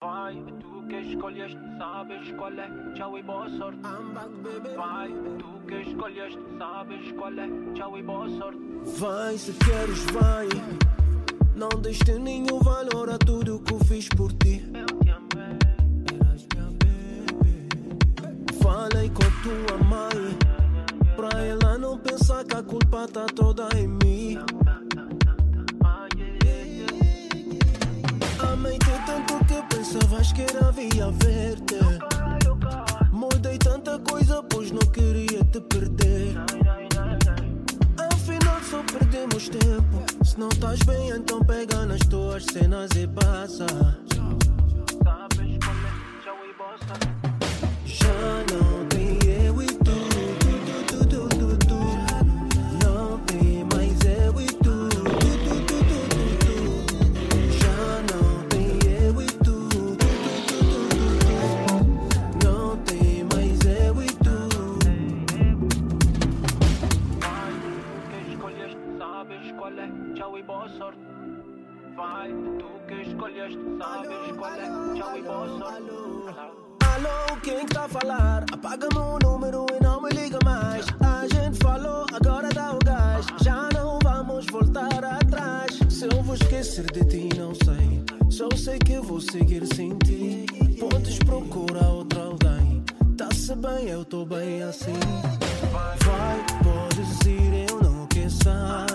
Vai, tu que escolheste, sabes qual é, tchau e boa sorte. Vai, tu que escolheste, sabes qual é, tchau e boa sorte. Vai, se queres, vai. Não deste nenhum valor a tudo que eu fiz por ti. Eu te amei. Falei com tua mãe. Pra ela não pensar que a culpa tá toda em mim. Pensavas que era via ai, Mudei tanta coisa, pois não queria te perder. Afinal, só perdemos tempo. Se não estás bem, então pega nas tuas cenas e passa. Já não escolheste, sabes qual é, tchau e boa sorte. Alô, quem que tá a falar? Apaga-me o número e não me liga mais. A gente falou, agora dá o gás. Já não vamos voltar atrás. Se eu vou esquecer de ti, não sei. Só sei que vou seguir sem ti. Podes procurar outra alguém. Tá-se bem, eu tô bem assim. Vai, podes ir, eu não quero saber.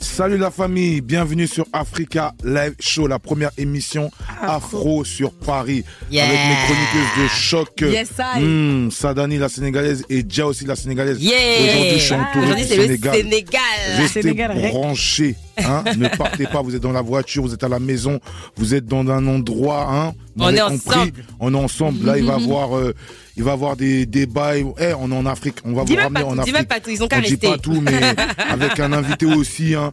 Salut la famille, bienvenue sur Africa Live Show, la première émission afro sur Paris. Yeah. Avec mes chroniqueuses de choc. Yes, I. Hmm, Sadani la sénégalaise et Dia aussi la sénégalaise. Yeah. Aujourd'hui, je suis entouré Aujourd'hui, du c'est le Sénégal. Sénégal. Restez Sénégal, branchés. Hein ne partez pas, vous êtes dans la voiture, vous êtes à la maison, vous êtes dans un endroit. Hein, vous On est compris. ensemble. On est ensemble. Là, il va y avoir, euh, il va avoir des débats. Eh, on est en Afrique. On va Dis vous ramener pas en tout, dis Afrique. même pas tout, ils ont qu'à On dit rester. pas tout, mais avec un invité aussi. Hein,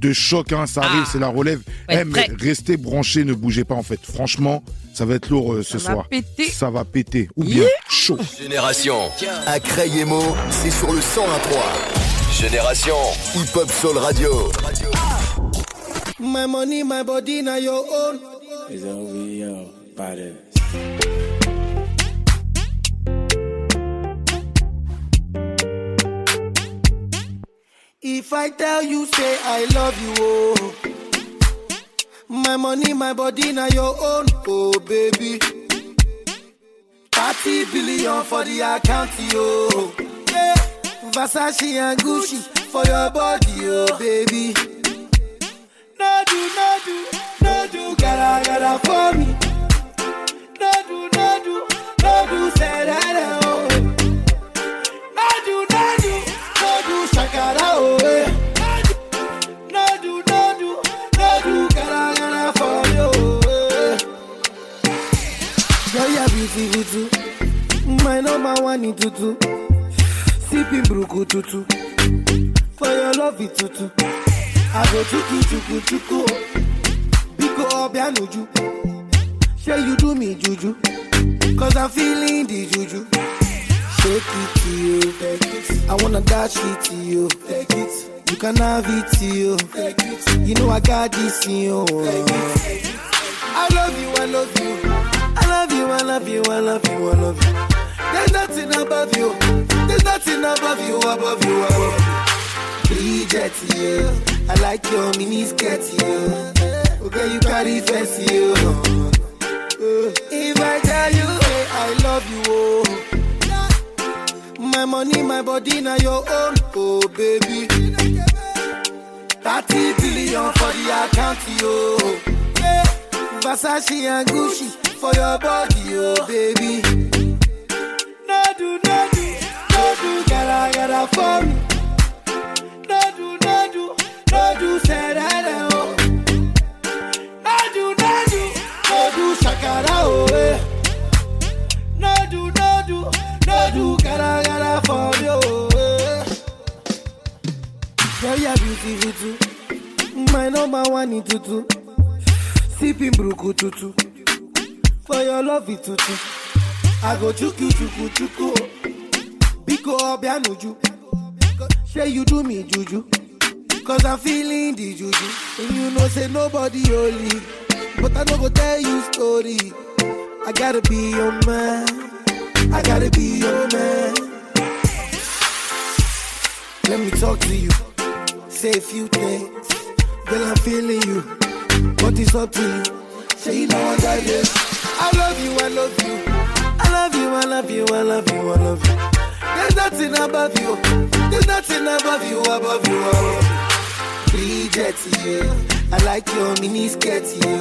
de choc, hein, ça arrive, Ah. c'est la relève. Être Eh, mais restez branchés, ne bougez pas en fait. Franchement, ça va être lourd euh, ce Ça va soir. péter. Ça va péter. Ou bien Yeah. chaud. Génération. À Crayemo, c'est sur le 101.3. Génération. Hip Hop Soul Radio. My money, my body, now your own. Is OVO body. If I tell you, say I love you, oh. My money, my body, now your own, oh baby. 30 billion for the account, yo. Yeah. Versace and Gucci for your body, oh baby. No do, no do, no do, gotta, gotta for me. Tutu. For your love it tutu. I go chuku chuku chuku. Biko obianuju. Say you do me juju. Cause I'm feeling the juju. Shake it to you. Take it. I wanna dash it to you. Take it. You can have it to you. Take it. You know I got this in you. I love you, I love you. I love you, I love you, I love you, I love you. There's nothing above you. There's nothing above you, above you, above you. Bridget, you. I like your mini skirt, you. Okay, you carry fancy, you. If I tell you, hey, I love you, oh. My money, my body, now your own. Oh, baby. 30 billion for the account, yo. Versace and Gucci for your body, oh, baby. No do, no do, no do, for me. No do, no say that, oh. Oh. No do, no do, no do, for you, oh. Girl, you're beautiful. My number one in tutu. Sipping bruku tutu. For your love it tutu. I go chuku chuku chuku. Biko obianuju. Say you do me juju. Cause I'm feeling the juju. And you know say nobody holy. But I no go tell you story. I gotta be your man. I gotta be your man. Let me talk to you. Say a few things. Girl, I'm feeling you. But it's up to you. Say you know I got this. I love you, I love you. I love you, I love you, I love you, I love you. There's nothing above you. There's nothing above you, above you, above you. Bridget, you. I like your mini skirt, you.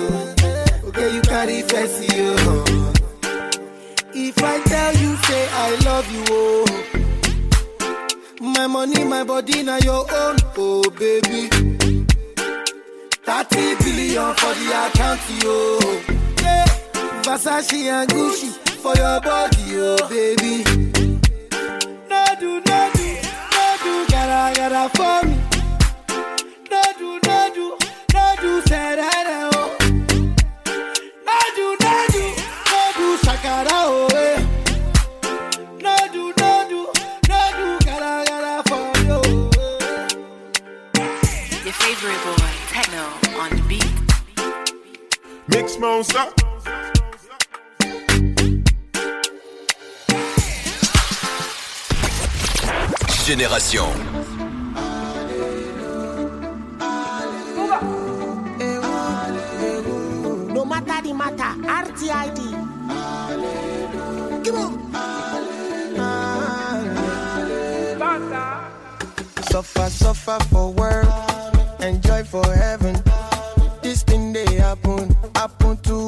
Okay, you carry fancy, you. If I tell you, say I love you, oh. My money, my body, now your own, oh baby. 30 billion for the account, yo. Yeah. Versace and Gucci for your body, oh baby. No do, no do, no do, gotta, gotta for me. No do, no do, no do, say that, oh. No do, no do, no do, shakara, oh, eh. No do, no do, no do, gotta, gotta for you, eh. Your favorite boy, Techno, on the beat. Mix monster. Génération. No matter the matter, RTID. Come on. Suffer, suffer for work, enjoy for heaven. This thing they happen, happen to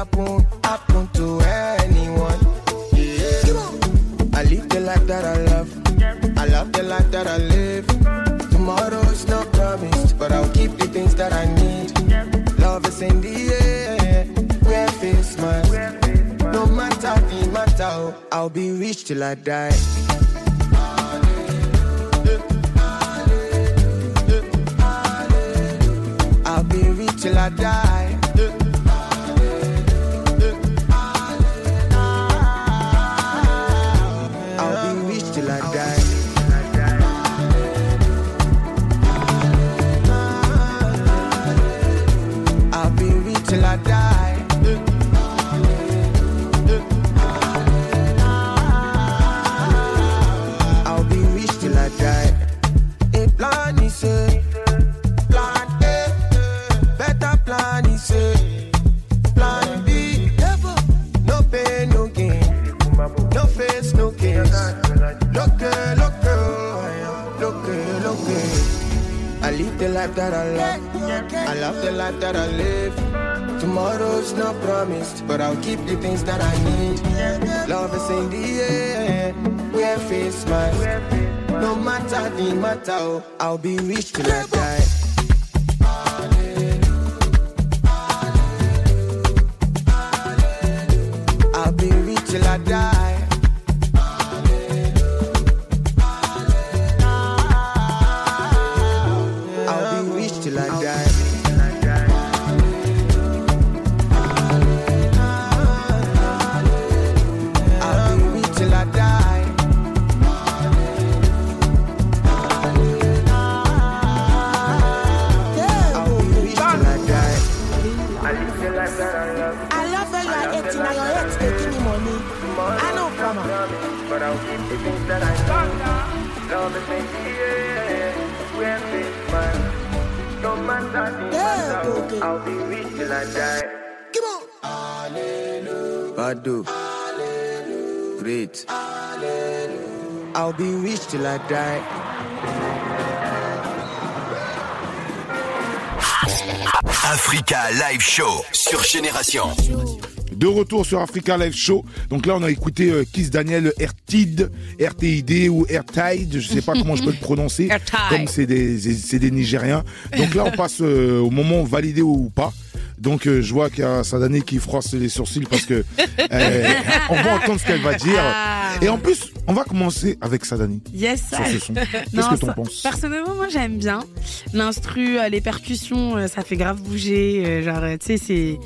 happen, happen to anyone. I live the life that I love, I love the life that I live. Tomorrow's not promised, but I'll keep the things that I need. Love is in the air, where face smile. No matter the matter, I'll be rich till I die. I'll be rich till I die. Life that I love. I love the life that I live. Tomorrow's not promised, but I'll keep the things that I need. Love is in the air, where face smile. No matter the matter, oh, I'll be rich till I die. I'll be rich till I die. I'll be rich till I die. Africa Live Show sur Génération. De retour sur Africa Live Show. Donc là, on a écouté euh, Kiss Daniel RTID, RTID ou RTID, je sais pas comment je peux le prononcer, comme c'est des, c'est des Nigériens. Donc là, on passe euh, au moment validé ou pas. Donc euh, je vois qu'il y a Sadani qui froisse les sourcils parce que euh, on va entendre ce qu'elle va dire. Ah. Et en plus, on va commencer avec Sadani Yes, sur ce son. Qu'est-ce Non, que t'en penses? Personnellement, moi j'aime bien. L'instru, les percussions, ça fait grave bouger. Genre, tu sais, c'est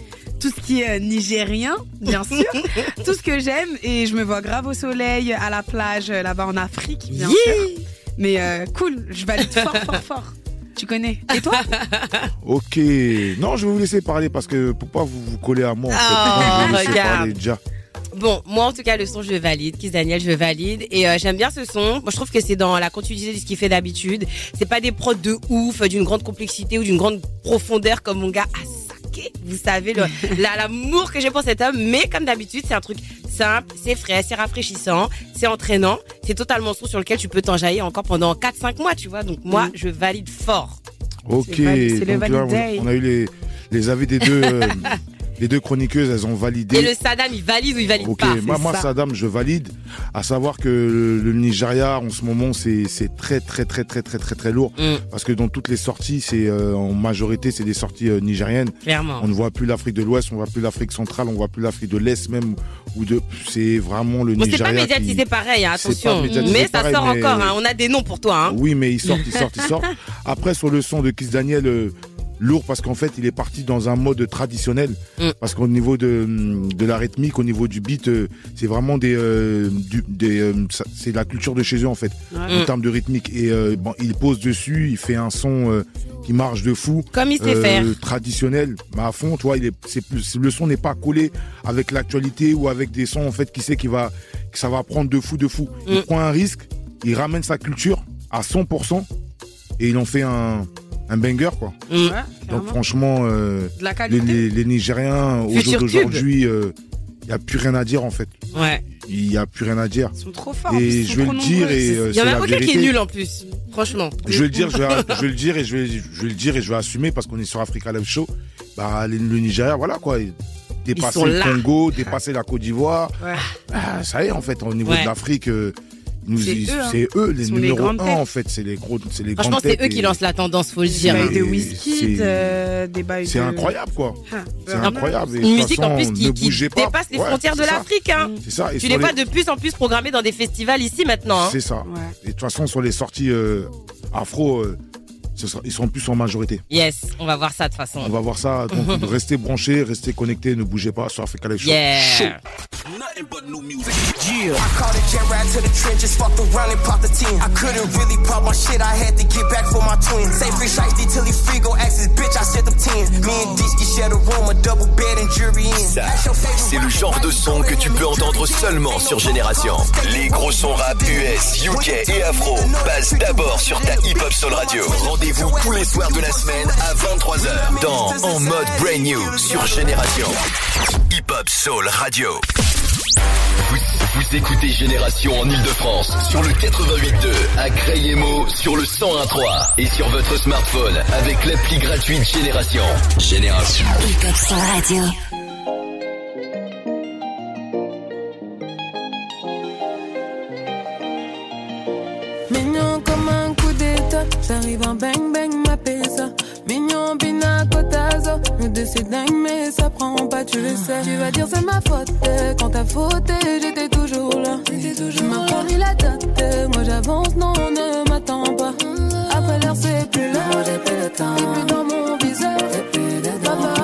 tout ce qui est nigérien, bien sûr. tout ce que j'aime. Et je me vois grave au soleil, à la plage, euh, là-bas en Afrique, bien sûr. Mais euh, cool, je valide fort, fort, fort. Tu connais Et toi? Ok. Non, je vais vous laisser parler parce que pour pas vous, vous coller à moi. En fait. Oh, Donc, je vais laisser regarde. parler déjà. Bon, moi en tout cas, le son, je valide. Kiss Daniel, je valide. Et euh, j'aime bien ce son. Moi, je trouve que c'est dans la continuité de ce qu'il fait d'habitude. C'est pas des prods de ouf, d'une grande complexité ou d'une grande profondeur comme mon gars Vous savez, l'amour que j'ai pour cet homme. Mais comme d'habitude, c'est un truc simple, c'est frais, c'est rafraîchissant, c'est entraînant. C'est totalement son sur lequel tu peux t'enjailler encore pendant 4-5 mois, tu vois. Donc moi, je valide fort. Ok. C'est le on, on a eu les, les avis des deux, euh, les deux chroniqueuses, elles ont validé. Et le Saddam, il valide ou il valide Ok, pas moi, moi. Saddam, je valide. À savoir que le, le Nigeria, en ce moment, c'est c'est très, très, très, très, très, très, très lourd. Mm. Parce que dans toutes les sorties, c'est euh, en majorité, c'est des sorties euh, nigériennes. Clairement. On ne voit plus l'Afrique de l'Ouest, on voit plus l'Afrique centrale, on voit plus l'Afrique de l'Est même. Ou de, c'est vraiment le Bon, c'est Nigeria. pas médiatisé qui- pareil, hein, attention. Mais ça pareil, sort mais- encore, hein. on a des noms pour toi. Hein. Oui, mais il sort, il sort, il sort. Après, sur le son de Kiss Daniel, euh, lourd parce qu'en fait, il est parti dans un mode traditionnel. Mm. Parce qu'au niveau de, de la rythmique, au niveau du beat, euh, c'est vraiment des, euh, du- des, euh, c'est la culture de chez eux en fait, en Mm. termes de rythmique. Et bon, il pose dessus, il fait un son qui marche de fou. Comme il sait faire. traditionnel, mais à fond, tu vois, il est, c'est plus, le son n'est pas collé avec l'actualité ou avec des sons en fait qui sait qu'il va, que ça va prendre de fou, de fou. Il Mm. prend un risque, il ramène sa culture à 100% et il en fait un, un banger quoi. Mm. Ouais, Donc franchement, euh, les, qualité. les, les Nigériens au jour d'aujourd'hui, il n'y a plus rien à dire en fait. Ouais. Il n'y a plus rien à dire. Ils sont trop forts. Et ils sont je vais trop le dire et euh, Il y en c'est a la aucun qui est vérité. nul en plus. Franchement. Je vais le dire, je vais, je vais le dire et je vais, je vais le dire et je vais assumer parce qu'on est sur Africa Live Show. Bah, le, le Nigeria, voilà quoi. Dépasser le. Congo, dépasser la Côte d'Ivoire. Ouais. Ah, ça y est, en fait, au niveau Ouais. de l'Afrique, euh, C'est ils- eux, hein. c'est eux, les numéros grandes un, têtes. en fait. C'est les gros, c'est les Franchement, grandes c'est eux qui lancent la tendance, faut le Des dire. bails de Et whisky, c'est- euh, des bails C'est de- incroyable, quoi. Ah, C'est vraiment. incroyable. Une musique en plus qui, pas. dépasse les Ouais, frontières de l'Afrique. Hein. C'est ça. Et Tu vois les- de plus en plus programmés dans des festivals ici maintenant. hein. C'est ça. Ouais. Et de toute façon, sur les sorties euh, afro, euh, ce sera- ils sont plus en majorité. Yes, on va voir ça de toute On façon. va voir ça. Donc, restez branchés, restez connectés, ne bougez pas sur Africa Live Show. Yeah. I called a jet ride to the trenches, fucked around and popped the 10. I couldn't really pop my shit, I had to get back for my twin. Say free shiesty till he free, go ask his bitch, I sent them 10. Me and Disky share the room, a double bed and jury in. Ça, c'est le genre de son que tu peux entendre seulement sur Génération. Les gros sons rap US, UK et afro passent d'abord sur ta Hip Hop Soul Radio. Rendez-vous tous les soirs de la semaine à 23h dans En mode Brain New sur Génération. Hip Hop Soul Radio. Vous, vous écoutez Génération en Ile-de-France sur le 88.2 à Crayemo sur le 101.3 et sur votre smartphone avec l'appli gratuite Génération. Génération. Hip Hop Soul Radio. Mais ça prend pas, tu le sais. Tu vas dire c'est ma faute, quand t'as fauté j'étais toujours là. Tu m'as promis la date, eh, moi j'avance, non ne m'attends pas. Après l'heure c'est plus là, j'ai plus le temps. T'es plus dans mon viseur, papa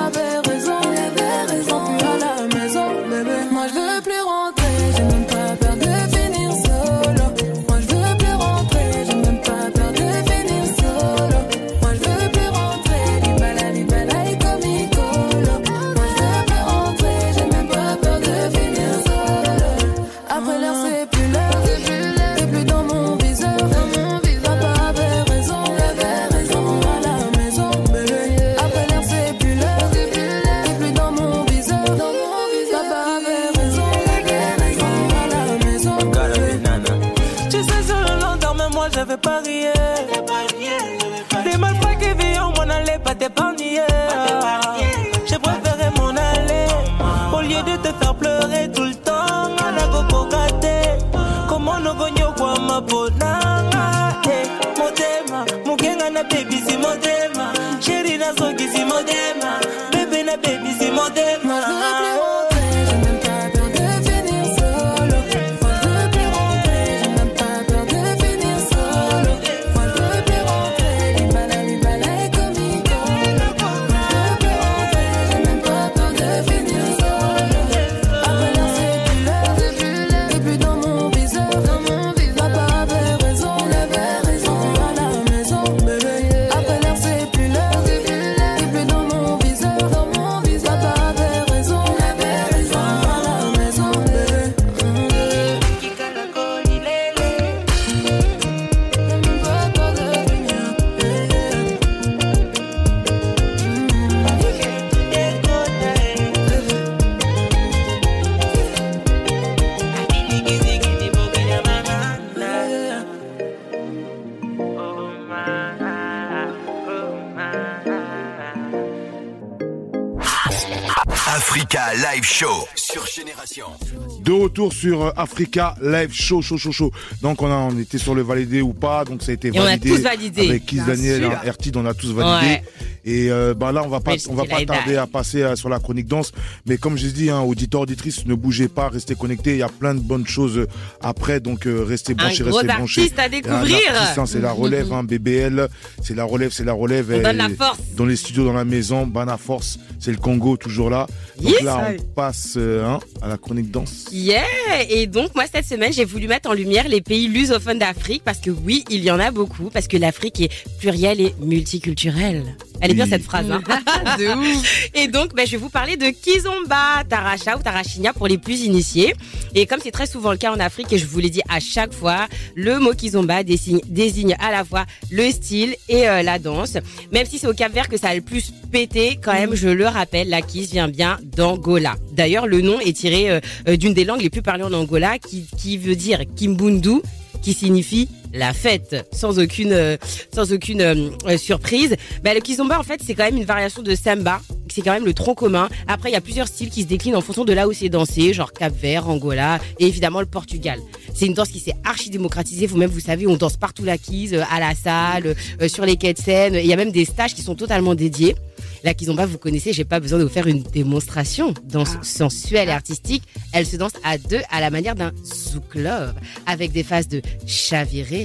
avait raison, De retour sur euh, Africa Live Show, show, show, show. Donc on a, on était sur le validé ou pas, donc ça a été Et on a validé. tous validé. Avec Kiss Daniel, hein, Ertid, on a tous validé. Ouais. Et euh, bah là, on va pas, on va pas style, tarder à passer euh, sur la chronique danse. Mais comme j'ai dit, hein, auditeurs, auditrices, ne bougez pas, restez connectés. Il y a plein de bonnes choses euh, après, donc euh, restez branchés, restez branchés. artiste à découvrir. hein, c'est la relève, hein, BBL, c'est la relève, c'est la relève. On Et donne la force. Dans les studios, dans la maison, Bana Force, c'est le Congo toujours là. Donc Yes. là, on passe euh, hein, à la chronique danse. Yeah Et donc moi cette semaine j'ai voulu mettre en lumière les pays lusophones d'Afrique parce que oui il y en a beaucoup parce que l'Afrique est plurielle et multiculturelle. Elle Oui. cette phrase. Hein de ouf. Et donc ben, je vais vous parler de Kizomba, Taracha ou Tarachinia pour les plus initiés. Et comme c'est très souvent le cas en Afrique et je vous l'ai dit à chaque fois, le mot Kizomba désigne, désigne à la fois le style et euh, la danse. Même si c'est au Cap Vert que ça a le plus pété, quand même je le rappelle, la Kiz vient bien d'Angola. D'ailleurs le nom est tiré euh, euh, d'une des langues les plus parlées en Angola qui, qui veut dire Kimbundu qui signifie la fête, sans aucune euh, sans aucune euh, euh, surprise. Bah, le kizomba en fait c'est quand même une variation de samba, c'est quand même le tronc commun. Après il y a plusieurs styles qui se déclinent en fonction de là où c'est dansé, genre Cap Vert, Angola et évidemment le Portugal. C'est une danse qui s'est archi démocratisée. Vous même vous savez on danse partout la euh, à la salle, sur les quais de scène. Il y a même des stages qui sont totalement dédiés. La kizomba, vous connaissez, j'ai pas besoin de vous faire une démonstration. Danse sensuelle et artistique, elle se danse à deux à la manière d'un zouk love, avec des phases de chavirer,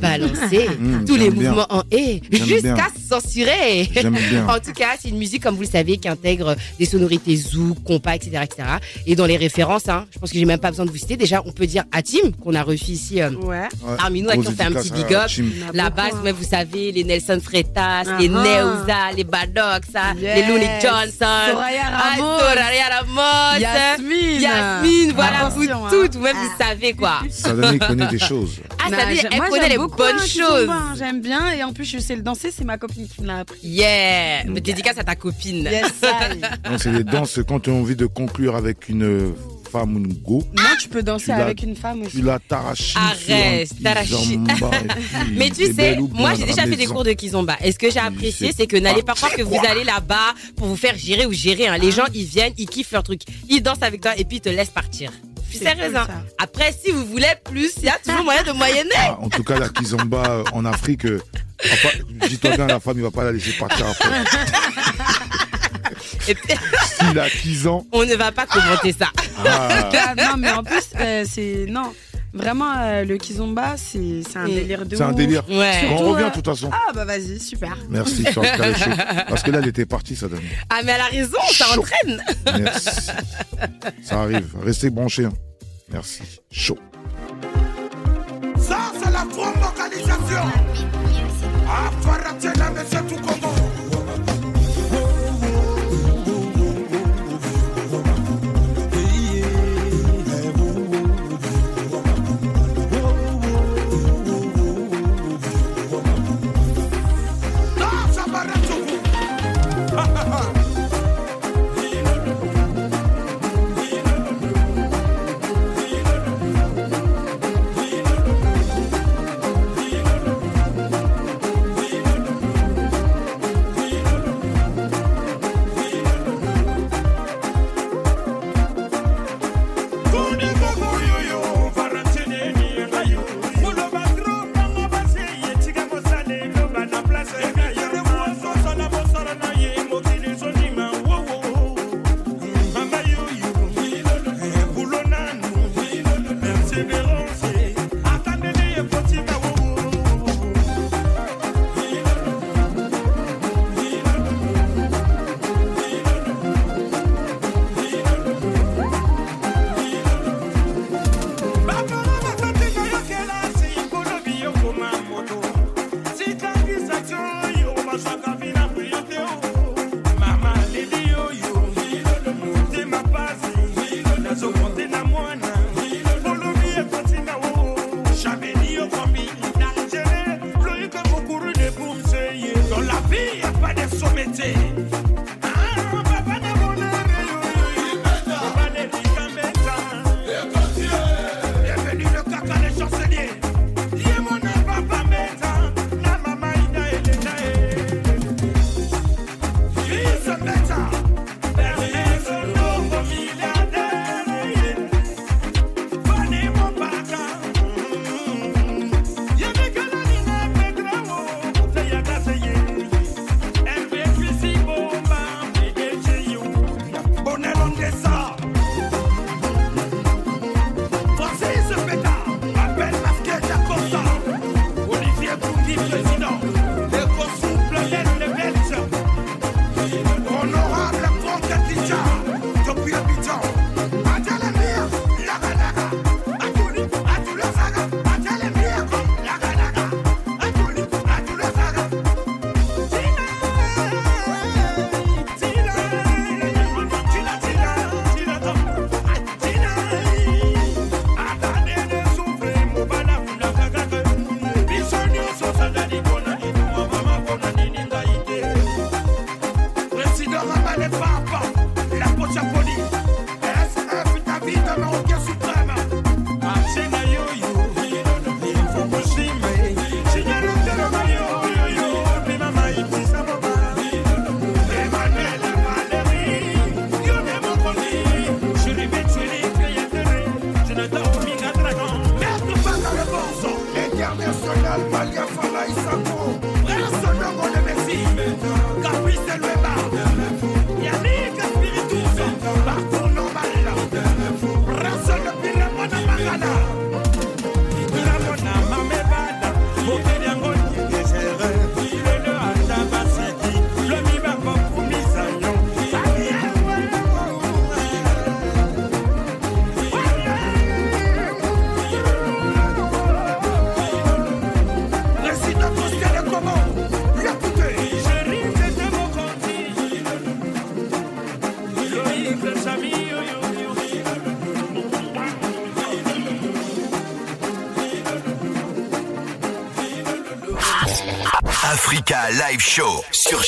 balancer, Mmh, tous les bien. mouvements en et, jusqu'à censurer. En tout cas, c'est une musique, comme vous le savez, qui intègre des sonorités zouk, compas, etc., etc. Et dans les références, hein, je pense que j'ai même pas besoin de vous citer. Déjà, on peut dire Atim, qu'on a reçu ici euh, Ouais. parmi nous, à qui on fait un petit big à up. La base, même vous savez, les Nelson Freitas, les ah. Neuza, les Badox, ça, les. Looney Johnson, Soraya Ramos. Soraya Ramos, Yasmine. Yasmine, voilà, Attention, vous hein. toutes, vous-même vous savez quoi. Sadani connaît des choses. Ah, ça veut dire, j'ai- elle moi, connaît j'aime les beaucoup, bonnes hein, choses. Hein, J'aime bien et en plus je sais le danser, c'est ma copine qui me l'a appris. Yeah, mais dédicace à ta copine. Yes, c'est des danses quand tu as envie de conclure avec une femme ou une go. Non, tu peux danser avec une femme aussi. Tu la t'arraches. Arrête, t'arraches. Mais tu sais, moi j'ai déjà fait des cours de kizomba. Et ce que j'ai apprécié, c'est que n'allez pas pas croire que vous allez là-bas pour vous faire gérer ou gérer. hein. Les gens, ils viennent, ils kiffent leur truc. Ils dansent avec toi et puis ils te laissent partir. Je suis sérieuse. hein. Après, si vous voulez plus, il y a toujours moyen de moyenner. Ah, en tout cas, la kizomba euh, en Afrique, euh, dis-toi bien, la femme, il va pas la laisser partir après. Et puis, Si la kizan, on ne va pas commenter ça. ah, Ah, non, mais en plus, euh, c'est. Non. Vraiment, euh, le kizomba, c'est c'est un délire de c'est un ouf. délire. Ouais. On Surtout, revient euh, de toute façon. Ah, bah vas-y, super. Merci. Parce que là, elle était partie, ça donne. Ah, mais elle a raison, ça Chaud. entraîne. Merci. Ça arrive. Restez branchés. hein. Merci. Chaud. Ça, c'est la vocalisation. Ah, Faratella, mais c'est tout comment.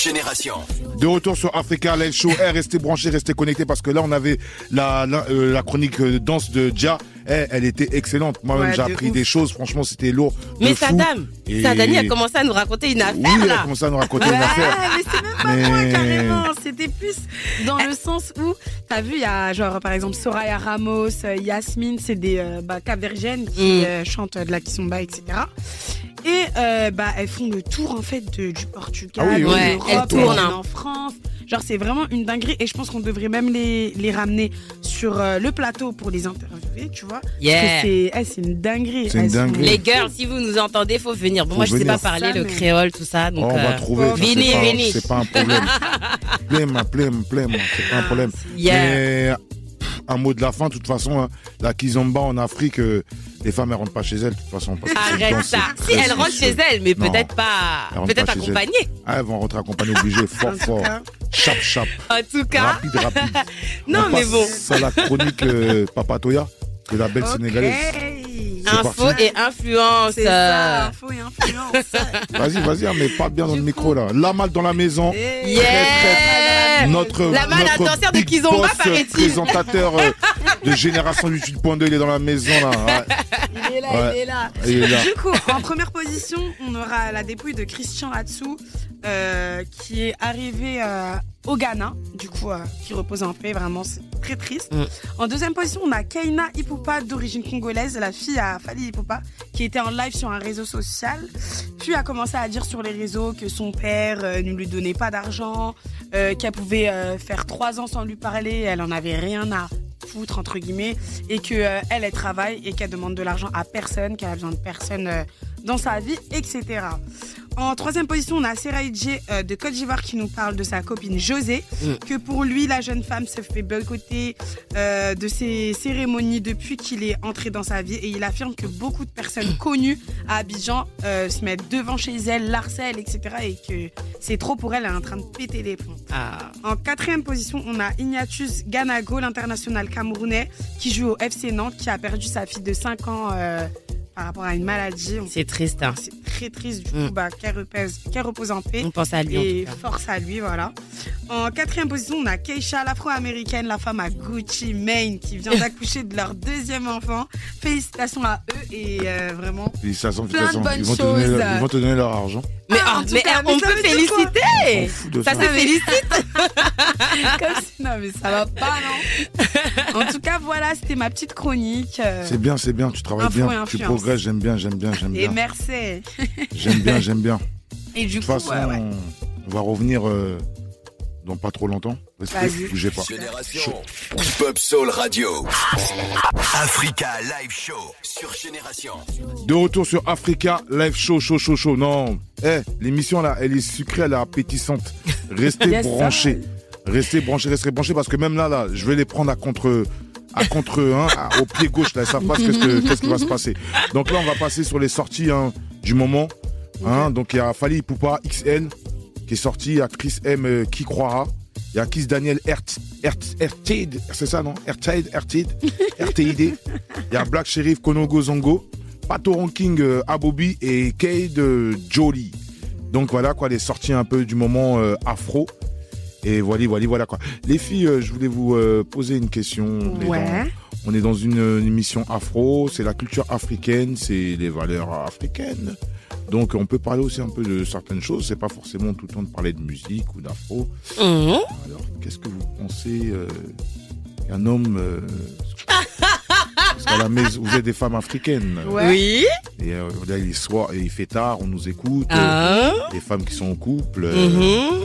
Génération. De retour sur Africa Live Show. Eh, restez branchés, restez connectés parce que là, on avait la, la, euh, la chronique euh, danse de Dia. Eh, elle était excellente. Moi-même, Ouais, j'ai de appris ouf. des choses. Franchement, c'était lourd. Mais. Sadam, Et- Sadani a commencé à nous raconter une affaire Oui, elle a commencé à nous raconter une affaire. mais c'est même pas Mais- moi carrément. C'était plus dans le sens où, t'as vu, il y a genre par exemple Soraya Ramos, euh, Yasmine, c'est des euh, bah, qui Mm. euh, chantent de la kizomba, etc. Et euh, bah, elles font le tour en fait de- du Portugal, Ah oui, de. Ouais, l'Europe, en France. Genre c'est vraiment une dinguerie et je pense qu'on devrait même les, les ramener sur euh, le plateau pour les interviewer, tu vois. Yeah. Parce que c'est eh, c'est une dinguerie. C'est une Elles sont- dinguerie. Les girls, si vous nous entendez, faut venir. Bon, Faut moi, je sais pas parler Ça, le créole, tout ça. Donc, Oh, on va euh, trouver. ça, Venez, c'est pas- venez. C'est pas un problème. Plème, plème, plème. C'est pas un problème. Yeah. Mais un mot de la fin, de toute façon, hein, la kizomba en Afrique, euh, les femmes, elles rentrent pas chez elles, de toute façon. parce que c'est Arrête ça. c'est Si elles rentrent chez elles, mais peut-être pas, peut-être chez elles. accompagnées. Ah, elles vont rentrer accompagnées obligées, fort, fort. Chap, chap. En tout cas, Rapide, rapide. non, On mais bon. à la chronique euh, Papatoya de la belle sénégalaise. Info parti. et influence. C'est ça, info et influence. Vas-y, vas-y, mais pas bien dans le micro là. La malle dans la maison. Eh. Yeah. Notre, La malle, notre danseur de Kizomba, paraît-il. présentateur euh, de Génération 88.2, il est dans la maison là. Ouais. Il est là, Ouais. il est là. Il est là. Du coup, en première position, on aura la dépouille de Christian Atsu, euh, qui est arrivé euh, au Ghana, du coup, euh, qui repose en paix, vraiment, c'est très triste. Mm. En deuxième position, on a Kaina Ipupa, d'origine congolaise, la fille à Fali Ipupa, qui était en live sur un réseau social, puis a commencé à dire sur les réseaux que son père ne lui donnait pas d'argent, qu'elle pouvait faire trois ans sans lui parler, elle en avait rien à foutre entre guillemets et que euh, elle elle travaille et qu'elle demande de l'argent à personne qu'elle a besoin de personne euh, dans sa vie etc en troisième position on a Seraïdje euh, de Côte d'Ivoire qui nous parle de sa copine José Mm. que pour lui la jeune femme se fait boycotter euh, de ses cérémonies depuis qu'il est entré dans sa vie et il affirme que beaucoup de personnes connues à Abidjan euh, se mettent devant chez elle l'harcèlent etc et que c'est trop pour elle elle est en train de péter les plombs ah. en quatrième position, on a Ignatius Ganago, l'international camerounais, qui joue au FC Nantes, qui a perdu sa fille de 5 ans par rapport à une maladie. On- C'est triste. hein. C'est très triste. Du Mm. coup, bah, qu'elle repose, qu'elle repose en paix. On pense à lui. en Et tout cas. force à lui, voilà. En quatrième position, on a Keisha, l'afro-américaine, la femme à Gucci Mane, qui vient d'accoucher de leur deuxième enfant. Félicitations à eux et euh, vraiment. Félicitations, Plein de félicitations. bonnes choses. leur- ils vont te donner leur argent. Mais, Ah, en tout mais, cas, mais on ça peut féliciter. Ça se félicite. Comme si- Non, mais ça va pas, non? En tout cas, voilà, c'était ma petite chronique. C'est bien, c'est bien, tu travailles Info et bien, tu progresses, j'aime bien, j'aime bien, j'aime Et bien. merci. J'aime bien, j'aime bien. Et du De coup, toute façon, ouais, ouais. on va revenir euh, dans pas trop longtemps. Restez, bougez pas. Génération Hip-Hop Soul Radio. Africa Live Show sur Génération. De retour sur Africa Live Show, show, show, show. Non, eh, l'émission là, elle est sucrée, elle est appétissante. Restez Yes, branchés. Restez branchés, restez branchés parce que même là, là, je vais les prendre à contre, à contre, hein, à- au pied gauche là, ils savent pas ce que- ce que- qu'est-ce qui va se passer. Donc là, on va passer sur les sorties hein, du moment. Hein, donc il y a Fali Poupa XL qui est sorti, il y a Chris M euh, qui croira. Il y a Kiss Daniel Ert- Ert- Ertid, c'est ça non? Ertid, Ertid, RTID. Il y a Black Sheriff Konogo Zongo, Pato Ranking euh, Abobi et Cade euh, Jolie. Donc voilà quoi, les sorties un peu du moment afro. Et voilà, voilà, voilà quoi. Les filles, je voulais vous poser une question. On est Ouais. dans- on est dans une, une émission afro, c'est la culture africaine, c'est les valeurs africaines. Donc on peut parler aussi un peu de certaines choses, c'est pas forcément tout le temps de parler de musique ou d'afro. Mhm. Alors qu'est-ce que vous pensez euh, qu'un homme... euh, parce qu'à la maison, vous êtes des femmes africaines. Ouais. Oui. Et euh, là, il est soir, et il fait tard, on nous écoute. Ah. Les femmes qui sont en couple. euh,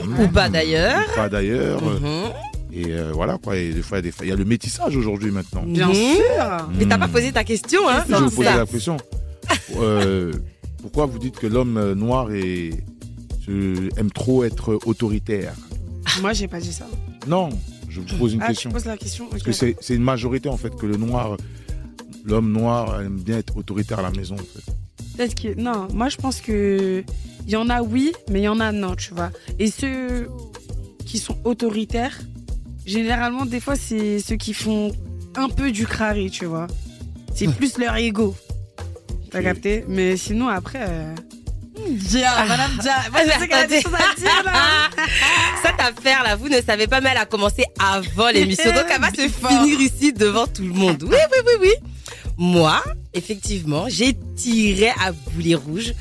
Mhm. Ou pas d'ailleurs. pas d'ailleurs. Mhm. Et euh, voilà quoi. Et des fois, il y a des- il y a le métissage aujourd'hui maintenant. Bien Mhm. sûr. Mais t'as pas posé ta question, hein Je vous poser ça. la question. Euh, pourquoi vous dites que l'homme euh, noir est, aime trop être autoritaire? Moi, j'ai pas dit ça. Non, je vous pose une ah, question. tu poses la question Parce que c'est c'est une majorité en fait que le noir, l'homme noir aime bien être autoritaire à la maison en fait. Peut-être que non, moi je pense que il y en a oui, mais il y en a non, tu vois. Et ceux qui sont autoritaires, généralement des fois c'est ceux qui font un peu du crari, tu vois. C'est plus leur ego. T'as capté Mais sinon après euh, Dia, Madame Dia, moi je sais qu'elle a des choses à dire là. Cette affaire là, vous ne savez pas, mais elle a commencé avant l'émission. Donc elle va se finir ici devant tout le monde. Oui, oui, oui, oui. Moi, effectivement, j'ai tiré à boulet rouge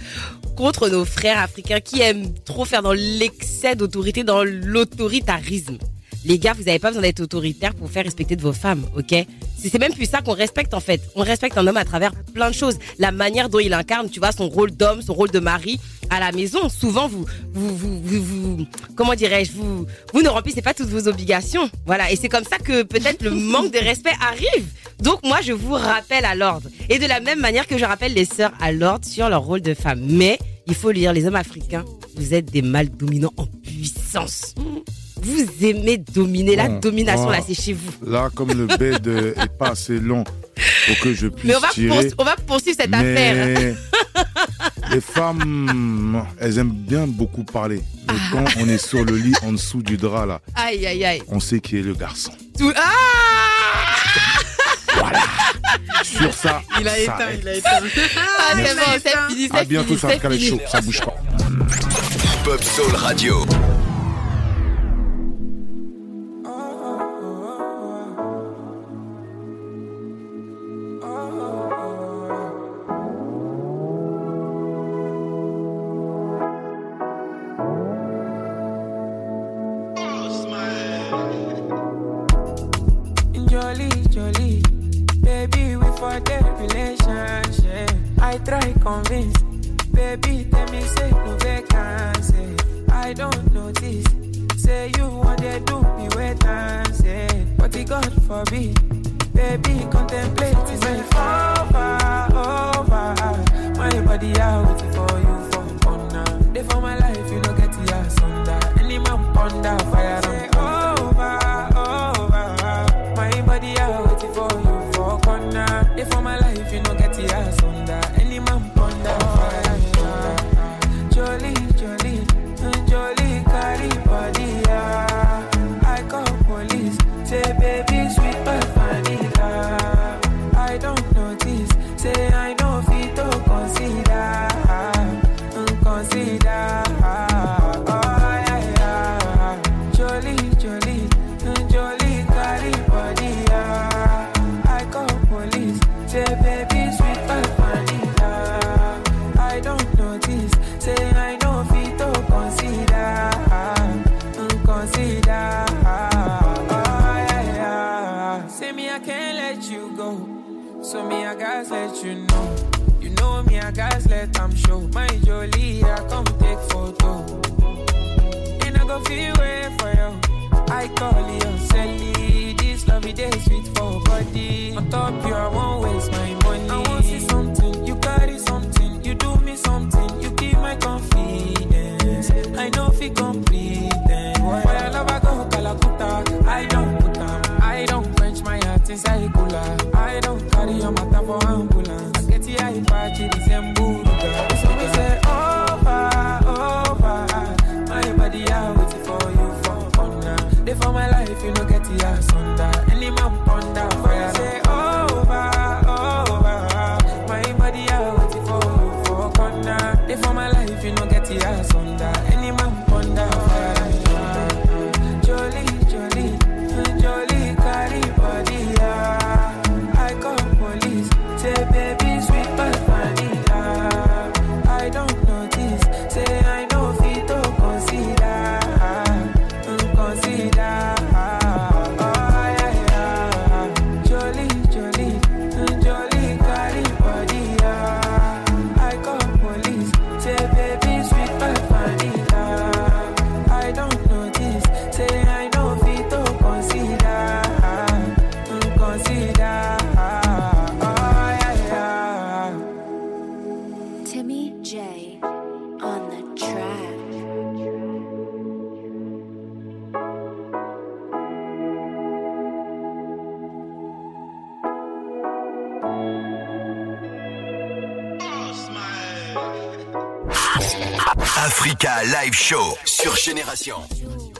contre nos frères africains qui aiment trop faire dans l'excès d'autorité, dans l'autoritarisme. Les gars, vous n'avez pas besoin d'être autoritaire pour faire respecter de vos femmes, ok? C'est même plus ça qu'on respecte en fait. On respecte un homme à travers plein de choses. La manière dont il incarne, tu vois, son rôle d'homme, son rôle de mari à la maison. Souvent, vous, vous, vous, vous, vous- comment dirais-je, vous, vous ne remplissez pas toutes vos obligations. Voilà. Et c'est comme ça que peut-être le manque de respect arrive. Donc moi, je vous rappelle à l'ordre. Et de la même manière que je rappelle les sœurs à l'ordre sur leur rôle de femme. Mais il faut lire les hommes africains. Vous êtes des mâles dominants en puissance. Vous aimez dominer. La domination, voilà. là, c'est chez vous. Là, comme le bed euh, est pas assez long pour que je puisse Mais on va, tirer. on va poursuivre cette affaire. les femmes, elles aiment bien beaucoup parler. Mais Ah. quand on est sur le lit en dessous du drap là, Aïe, aïe, aïe. on sait qui est le garçon. Tout... Ah Sur ça, Il a ça éteint, il a éteint. Ah, c'est bon, c'est fini, À bientôt. Show, ça bouge pas. Hip-Hop Soul Radio.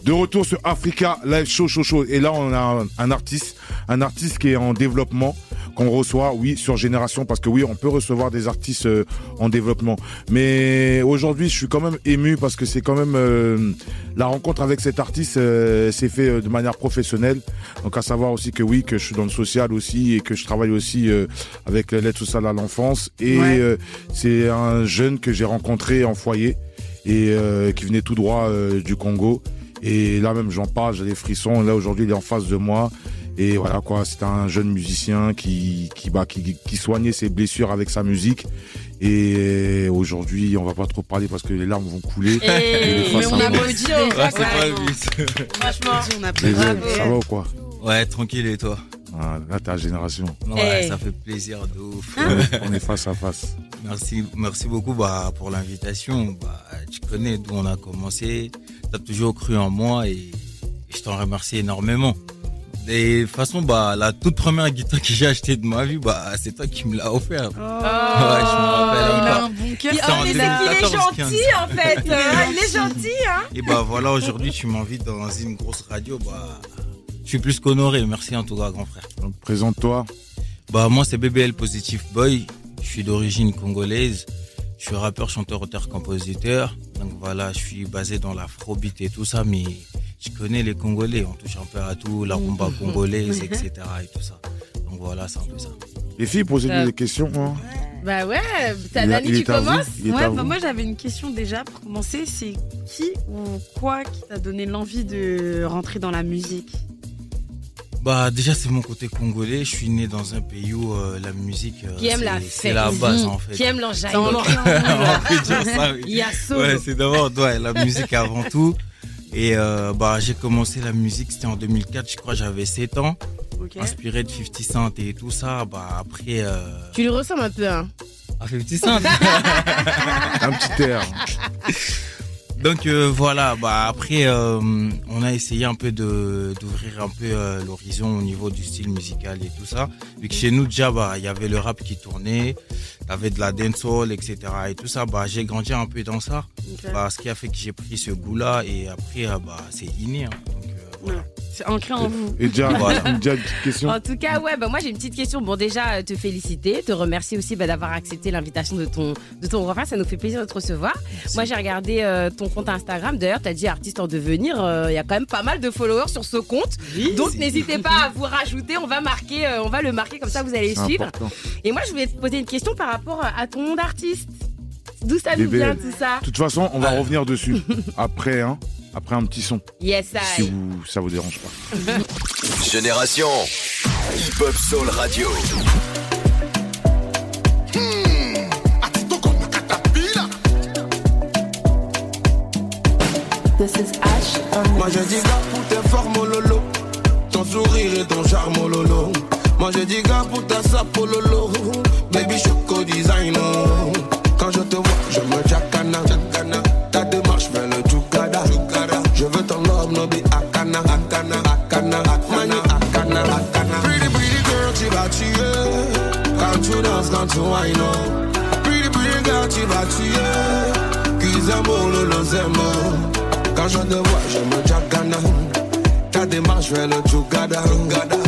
De retour sur Africa Live Show Show Show. Et là, on a un, un artiste, un artiste qui est en développement, qu'on reçoit, oui, sur Génération, parce que oui, on peut recevoir des artistes euh, en développement. Mais aujourd'hui, je suis quand même ému parce que c'est quand même euh, la rencontre avec cet artiste euh, s'est fait de manière professionnelle. Donc à savoir aussi que oui, que je suis dans le social aussi et que je travaille aussi euh, avec l'aide sociale à l'enfance. Et Ouais. euh, c'est un jeune que j'ai rencontré en foyer et euh, qui venait tout droit euh, du Congo. Et là même j'en parle, j'ai des frissons. Là aujourd'hui il est en face de moi. Et voilà quoi, c'est un jeune musicien qui qui, bah, qui qui soignait ses blessures avec sa musique. Et aujourd'hui on va pas trop parler parce que les larmes vont couler. Et- Et les mais on ça a va. maudit déjà, Ouais, c'est pas but. Franchement, on ça va ou quoi Ouais, tranquille et toi Ah, Là à génération. Ouais, Eh. ça fait plaisir de ouf. on est face à face. Merci, merci beaucoup bah, pour l'invitation. Bah, tu connais d'où on a commencé. Tu as toujours cru en moi et je t'en remercie énormément. Et de toute façon, bah, la toute première guitare que j'ai achetée de ma vie, bah, c'est toi qui me l'as offert. Oh. Ouais, je me rappelle il a encore. un bon cœur. Il- C'était en oh, mais c'est qu'il est 2014, gentil en fait. hein. Il est gentil, hein. Et bah voilà, aujourd'hui, tu m'invites dans une grosse radio. Bah, je suis plus qu'honoré. Merci en tout cas, grand frère. Donc, Présente-toi. Bah, moi, c'est BBL Positive Boy. Je suis d'origine congolaise. Je suis rappeur, chanteur, auteur, compositeur. Donc voilà, je suis basé dans l'afrobeat et tout ça, mais je connais les Congolais. On touche un peu à tout, la rumba congolaise, etc. et tout ça. Donc voilà, c'est un peu ça. Les filles, posez Euh, des questions. hein. Bah ouais, il tu vous. commences Ouais, bah moi j'avais une question déjà pour commencer. C'est qui ou quoi qui t'a donné l'envie de rentrer dans la musique? Bah déjà, c'est mon côté congolais. Je suis né dans un pays où euh, la musique, euh, Qui aime c'est- la c'est fête. la base Mmh. en fait. Qui aime C'est l'enjaillement. ancré en nous, là. On peut dire ça, oui. Il y a. Ouais, c'est d'abord ouais, la musique avant tout. Et euh, bah j'ai commencé la musique, c'était en 2004, je crois, j'avais 7 ans. Inspiré de 50 Cent et tout ça, bah après. Euh... Tu lui ressembles un peu, hein. À 50 Cent Un petit air. Donc euh, voilà, bah après euh, on a essayé un peu de d'ouvrir un peu euh, l'horizon au niveau du style musical et tout ça. Vu que chez nous déjà bah il y avait le rap qui tournait, il y avait de la dancehall etc et tout ça. Bah j'ai grandi un peu dans ça. Ok. Bah, ce qui a fait que j'ai pris ce goût-là et après bah c'est inné. hein. C'est ancré en vous. Et déjà, Voilà. déjà une petite question. En tout cas, ouais, bah moi j'ai une petite question. Bon, déjà, euh, te féliciter, te remercier aussi bah, d'avoir accepté l'invitation de ton, de ton grand frère. Ça nous fait plaisir de te recevoir. Moi, j'ai regardé euh, ton compte Instagram. D'ailleurs, tu as dit artiste en devenir. Euh, Il y a quand même pas mal de followers sur ce compte. Donc, n'hésitez pas à vous rajouter. On va marquer, euh, on va le marquer comme ça, vous allez suivre. important. Et moi, je voulais te poser une question par rapport à ton nom d'artiste. D'où ça nous vient tout ça De toute façon, on va revenir dessus après, hein, après un petit son. Yes, Si I. vous, ça vous dérange pas. Génération Hip Hop Soul Radio. This is Ash Moi je dis gars pour tes formes oh lolo Ton sourire et ton charme oh lolo Moi je dis gars pour ta sape oh lolo Baby choco design oh. Quand je te vois je me jacana Ta démarche fait le chukada Je veux ton love no be akana Akana, akana, akana, akana, akana Pretty pretty girl tu vas tuer Quand tu danses, quand tu wine oh. Pretty pretty girl tu vas tuer oh lolo zemo quand je te vois, je me jagana. Ta démarche fait le chugada.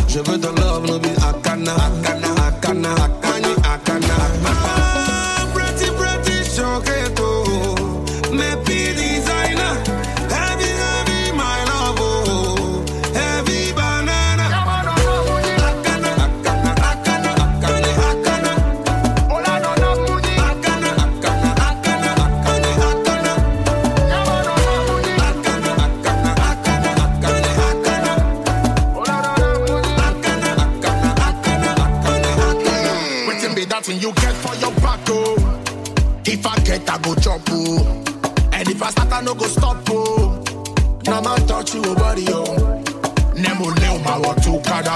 Je veux ton love, no be akana. Akana, akana, akana. Wetin be that thing you get for your back, oh? If I get, I go chop, oh. And if I start, I no go stop, oh. Now man touch you, oh, body, oh. Nemo leo ma wa tu kada.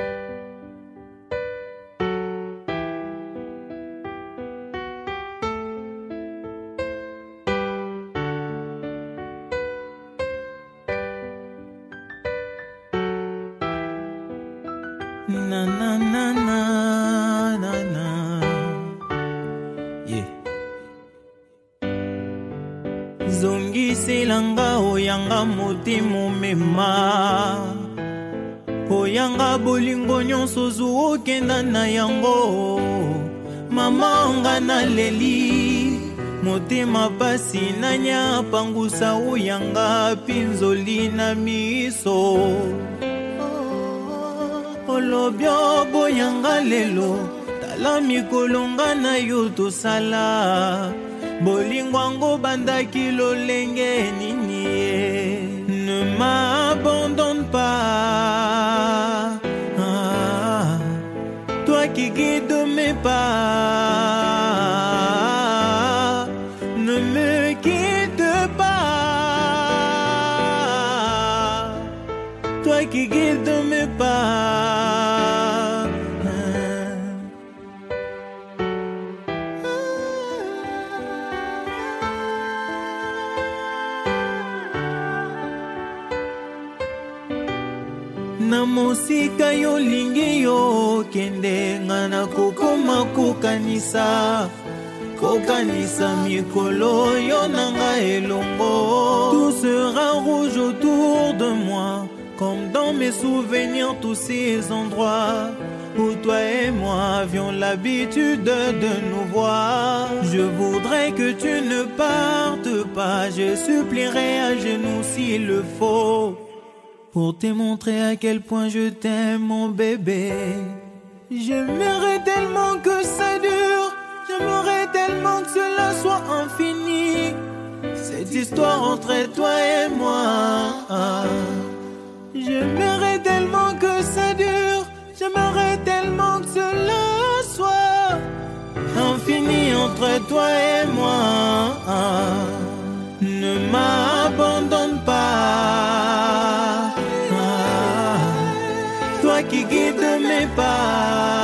Pasi nanya pangusa oyanga mpinzoli na miso. Olobi oboyanga lelo tala mikolo nga na yo tosala. Bolingo yango bandaki lolenge nini tout sera rouge autour de moi comme dans mes souvenirs tous ces endroits où toi et moi avions l'habitude de nous voir. Je voudrais que tu ne partes pas, je supplierai à genoux s'il le faut pour te montrer à quel point je t'aime, mon bébé. J'aimerais tellement que ça dure, j'aimerais tellement que cela soit infini. Cette histoire entre toi et moi. J'aimerais tellement que ça dure, j'aimerais tellement que cela soit infini entre toi et moi. Ne m'abandonne pas. Qui guides mes pas.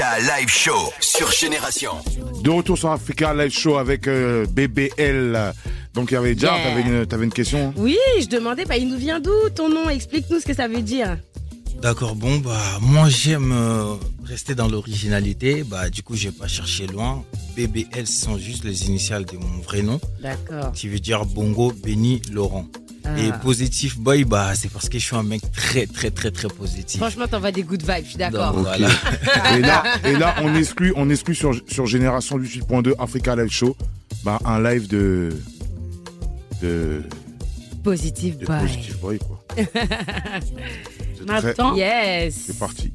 Africa Live Show sur Génération. De retour sur Africa Live Show avec euh, BBL. Donc il y avait déjà, Yeah. t'avais une, t'avais une question Oui, je demandais, bah, il nous vient d'où ton nom? Explique-nous ce que ça veut dire. D'accord, bon, bah, moi j'aime euh, rester dans l'originalité. Bah, du coup, j'ai pas cherché loin. BBL, ce sont juste les initiales de mon vrai nom, D'accord. qui veut dire Bongo Béni Laurent. Ah. Et Positif Boy, bah, c'est parce que je suis un mec très, très, très, très positif. Franchement, t'envoies des good vibes, je suis d'accord. Voilà. et là, et là, on exclut, on exclut sur, sur Génération 88.2 Africa Live Show, bah, un live de, de, Positive de boy. Positive Boy, quoi. C'est très- Attends. Yes. C'est parti.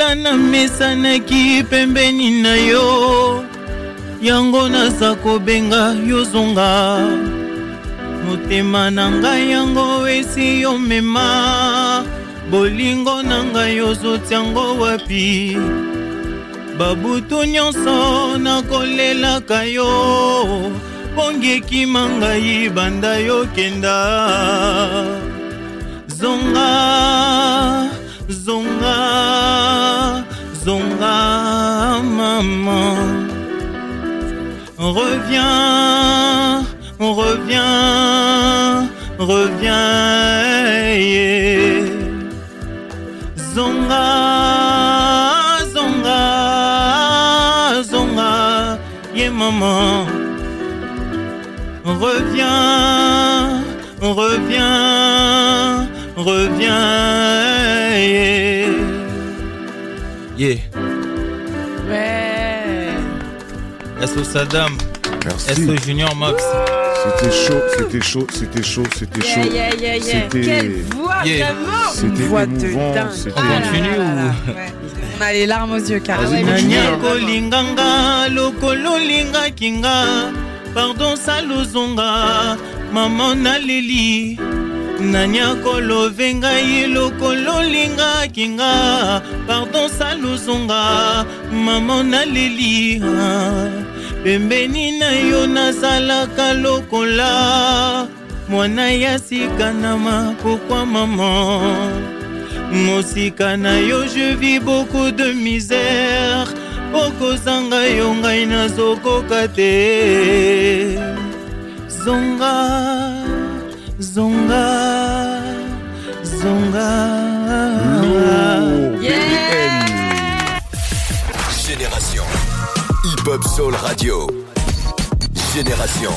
Lokola namesanaki pembeni na yo. Yango naza kobenga yozonga motema na ngai yango esi yo mema. Bolingo na ngai ozotiango wapi? Babutu nyonso nakolelaka yo. Pongi ekima ngai banda yokenda zonga zonga mama reviens reviens reviens yeah. zonga zonga zonga yeah maman reviens reviens reviens yeah. Yeah. SO Saddam. Merci. SO Junior Max. C'était chaud, c'était chaud, c'était chaud, c'était chaud. yeah, yeah, yeah. C'était- Quelle voix, Yeah. vraiment C'était voix de dingue. c'était- On continue ou On a les larmes aux yeux, carrément. Pardon salozonga mama naleli nani akolove ngai lokolo olingaki nga pardon salozonga mama naleli Ah, pembeni na yo nazalaka lokola mwana ya sika na mapokwa mama. Mosika na yo je vis beaucoup de misère. Okozanga yo ngai nazokoka te. Zonga zonga zonga. Génération. Hop Soul Radio. Génération.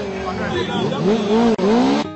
Mm-hmm.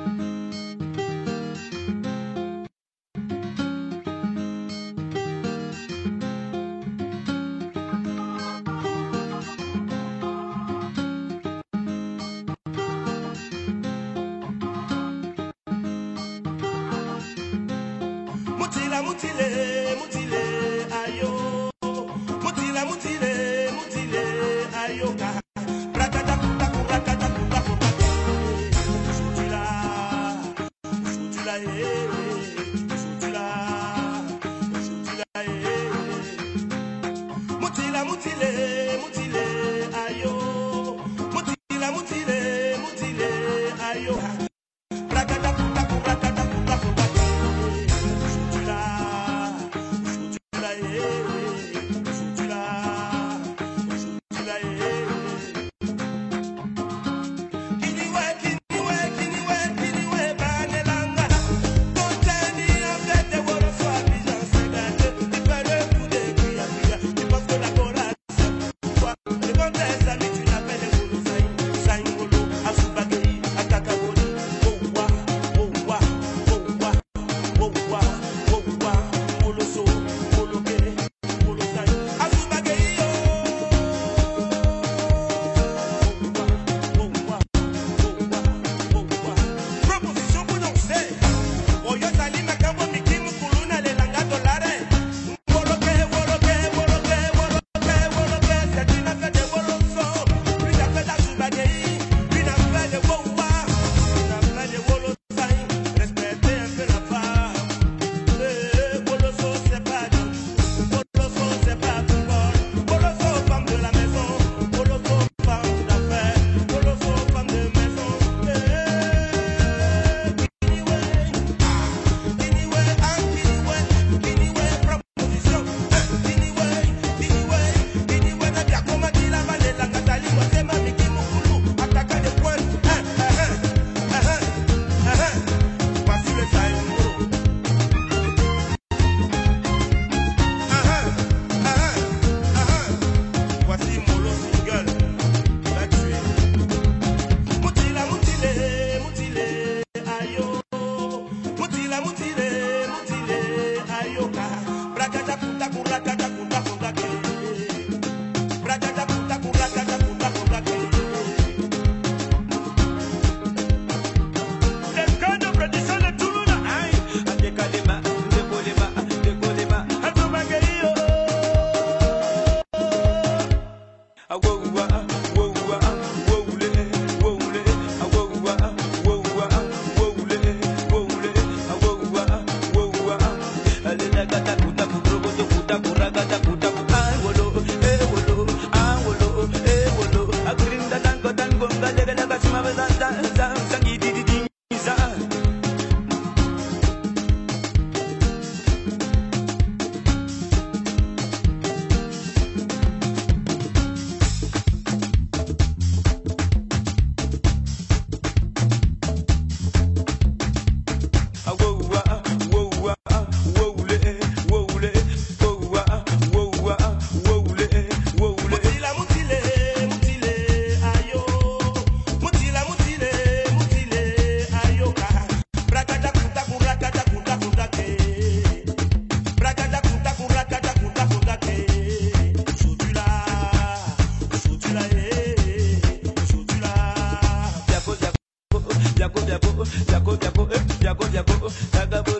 jago jago jago jago jago jago jago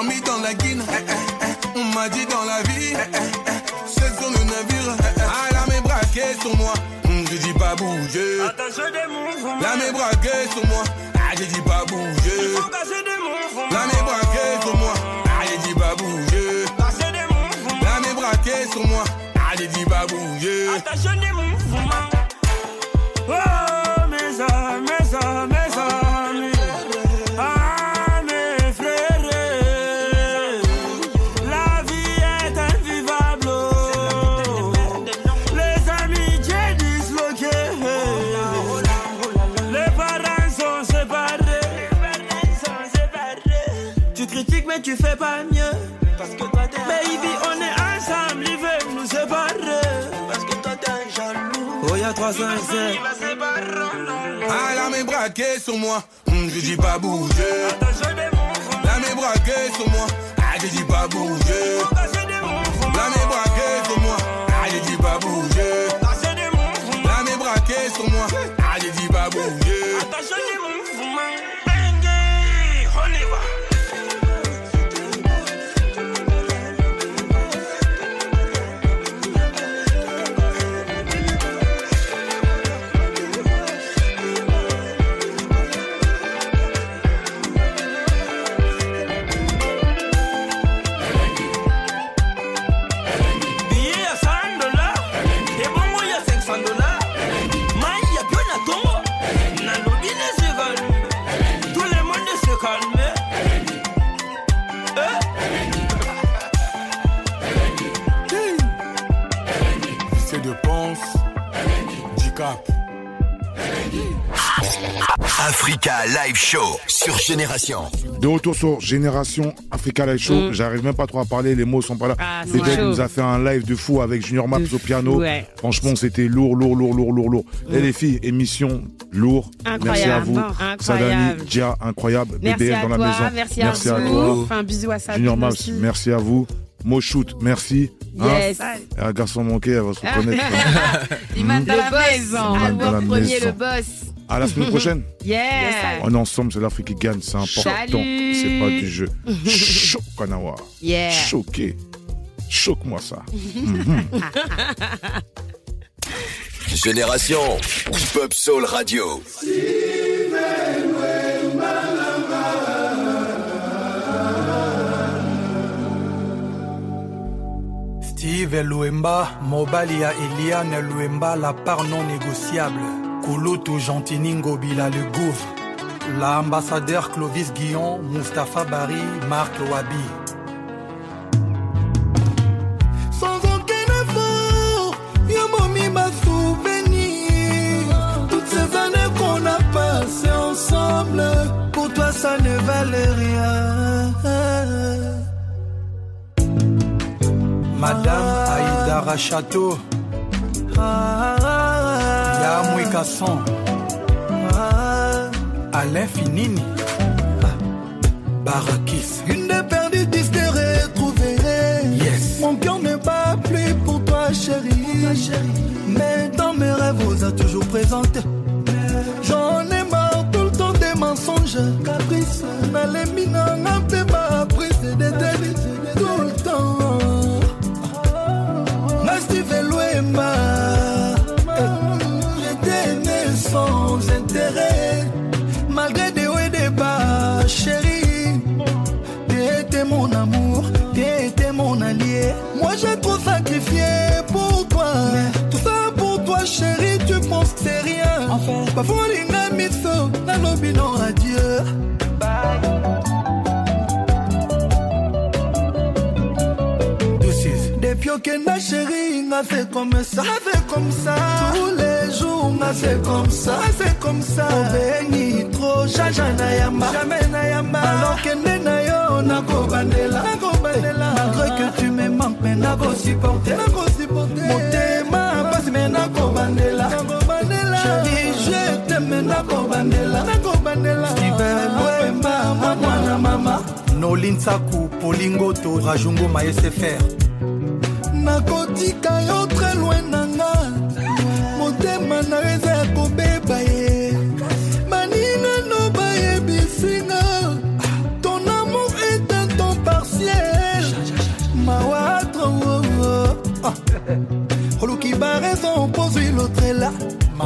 dormi dans la guine. eh, eh, eh. On m'a dit dans la vie, c'est sur le navire. eh. Ah, la mes braquée sur moi, Hum, je dis pas bouger. La mes braquée sur moi, ah, je dis pas bouger. La mes braquée sur moi, ah, je dis pas bouger. La mes braquée sur moi, ah, je dis pas bouger. Oh, Ah, la main braquée sur moi. Hum, je dis pas bouger. La main braquée sur moi. Ah, je dis pas bouger. La main braquée sur moi. Ah, je dis pas bouger. Africa Live Show sur Génération. De retour sur Génération Africa Live Show. Mm. J'arrive même pas trop à parler, les mots sont pas là. Ah, chaud. nous a fait un live de fou avec Junior Maps au piano. ouais. Franchement, c'était lourd, lourd, lourd, lourd, lourd, lourd. Et les filles, émission lourd. Merci à Incroyable. vous. Incroyable. Sadani, Dia, incroyable. Merci BBL à dans la maison. merci à à vous. toi. Enfin, un bisou à Sabine Junior Maps, aussi. merci à vous. Moshoot, merci. Yes. Et un garçon manqué, elle va se reconnaître. Il m'a Mhm. dans la maison. Albert premier, le boss. À la semaine prochaine. Yeah. On est ensemble, c'est l'Afrique qui gagne, c'est important. C'est pas du jeu. Choc, Kanawa. Yeah. Choqué. Choque-moi ça. Mhm. Génération Hip Hop Soul Radio. Steve Luemba, mobali ya Eliane Luemba, la part non négociable. Kulutu Gentiningo Bila le gouffre. L'ambassadeur Clovis Guillon, Mustapha Bari, Marc Wabi. Sans aucun effort, Yamomi m'a souvenir. Toutes ces années qu'on a passées ensemble. ça ne valait rien. Madame Aïdara Château, Yamwe Kasson, Alain Finini, Barakis. Une des perdues disques retrouvées. Yes. Mon cœur ne bat plus pour toi, chérie. Mais dans mes rêves, vous a toujours présenté. J'en ai marre tout le temps des mensonges. Caprice, nalemina, un sacrifié pour toi. Tout ça pour toi, chérie, tu penses que c'est rien. Enfin, parfois l'inga miso, na lobi non adieu. Depuis que ma chérie m'a fait comme ça, comme ça. Tous les jours m'a fait comme ça, fait comme ça. Oh béni trop, jaja na yamba, jamais na yamba. Alors que yo na ko bandela, na ko bandela. Malgré que tu me manques, mais na ko supporter, na ko supporter. Motema passe mais na ko bandela, na ko bandela. Chérie, je t'aime na ko bandela, na ko bandela. Steven Wemba, mwana mama. Nolinsaku, Polingoto, Rajungo SFR. nakotika yo tre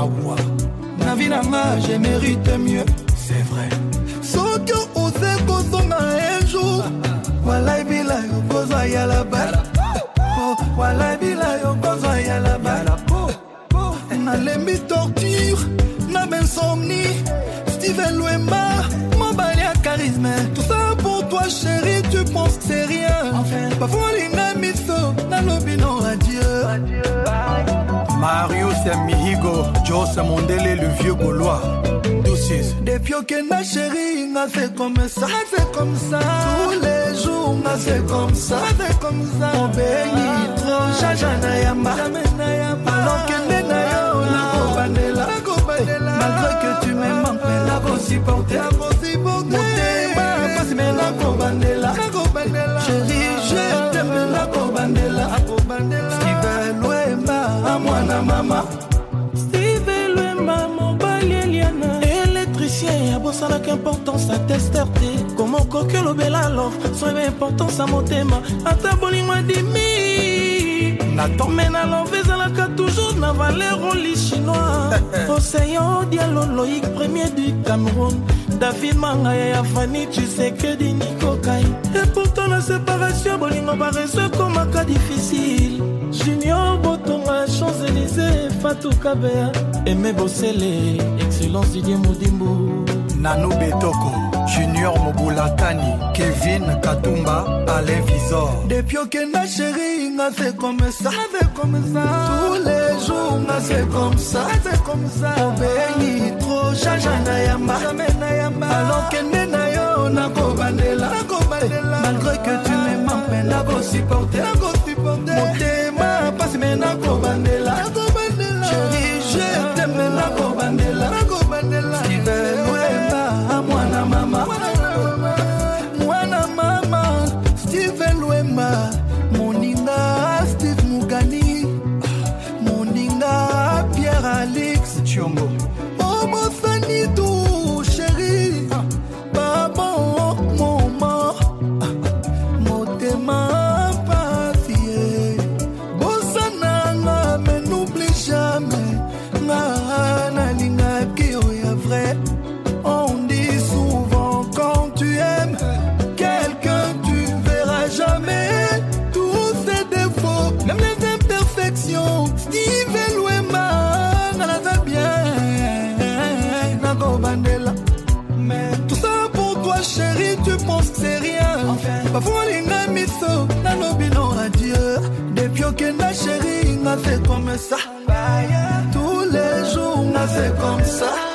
mawa na vi na nga je mérite mieux. C'est vrai. Soki oze kozonga un jour. Walai bila yo kozwa yala bala wala bila yo kozwa yala bala nalembi torture na bensomni steven lwemba mobali ya charisme. Tout ça pour toi chéri tu penses que c'est rien. Parfois linga miso nalobi non adieu. Marius Mihigo, Joss Mondele, le vieux Gaulois. Depuis que ma chérie m'a fait comme ça, fait comme ça. Tous les jours m'a fait comme ça, fait comme ça. On bénit trop, jaja na yamba, alors que nena yo na ko bandela, na ko bandela. Malgré que tu me manques, mais la ko supporter, la ko supporter. Motema passe mais na ko bandela, na ko importance ya tester te koma okoki olobela love soyeba importance ya motema ata bolingo adimi me na love ezalaka toujours na valer oli chinois. Océan dialo loïc premier du cameroun. David mangaya ya fani tshisekedi nikokai et pourtant la séparation bolingo bareso ekomaka difficile. Junior botonga champs-élysées fatou kabea. Aime bosele excellence didie modimbu nano betoko junior mobulatani kevin katumba ale visor depuis okenda sheri nga se comme ça tous les jours nga se comme ça obeli tro jaja na yamba alokende na yo nakobandela malgré que tu memampe nakosupporte motema pasi me nakobandela ça. Tous les jours, m'a fait comme ça.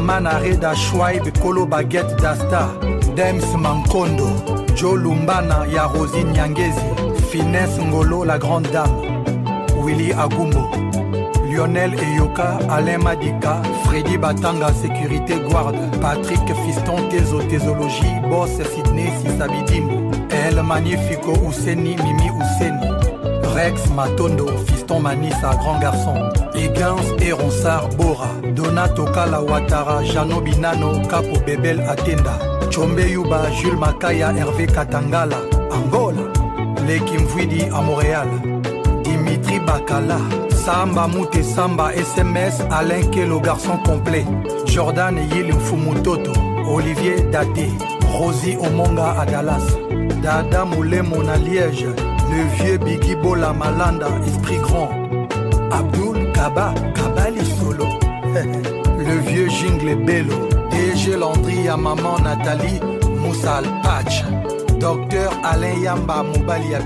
Mama na reda schwaib kolo baguette dasta dems mankondo jo lumbana ya rosi nyangezi finesse ngolo la grande dame willy agumbo lionel eyoka alain madika fredi batanga sécurité guarde patrick fiston tezo tésologie boss sydney sisabidimbo el magnifico useni mimi useni rex matondo fiston manisa grand garçon. Egans et ronsard bora. Donato kala watara jano binano capo bebel atenda chombe yuba jules makaya hervé katangala. Angola. Leki mvwidi à montréal dimitri bakala. Samba mute samba sms alain kelo garçon complet. Jordan yili mfumutoto olivier date rosi omonga à dallas dada mulemo na liège le vieux bigi bola malanda esprit grand. Abdul kaba kabali solo. Le vieux jingle bello. Dg landry à maman nathalie moussal patch docteur alain yamba mobali ya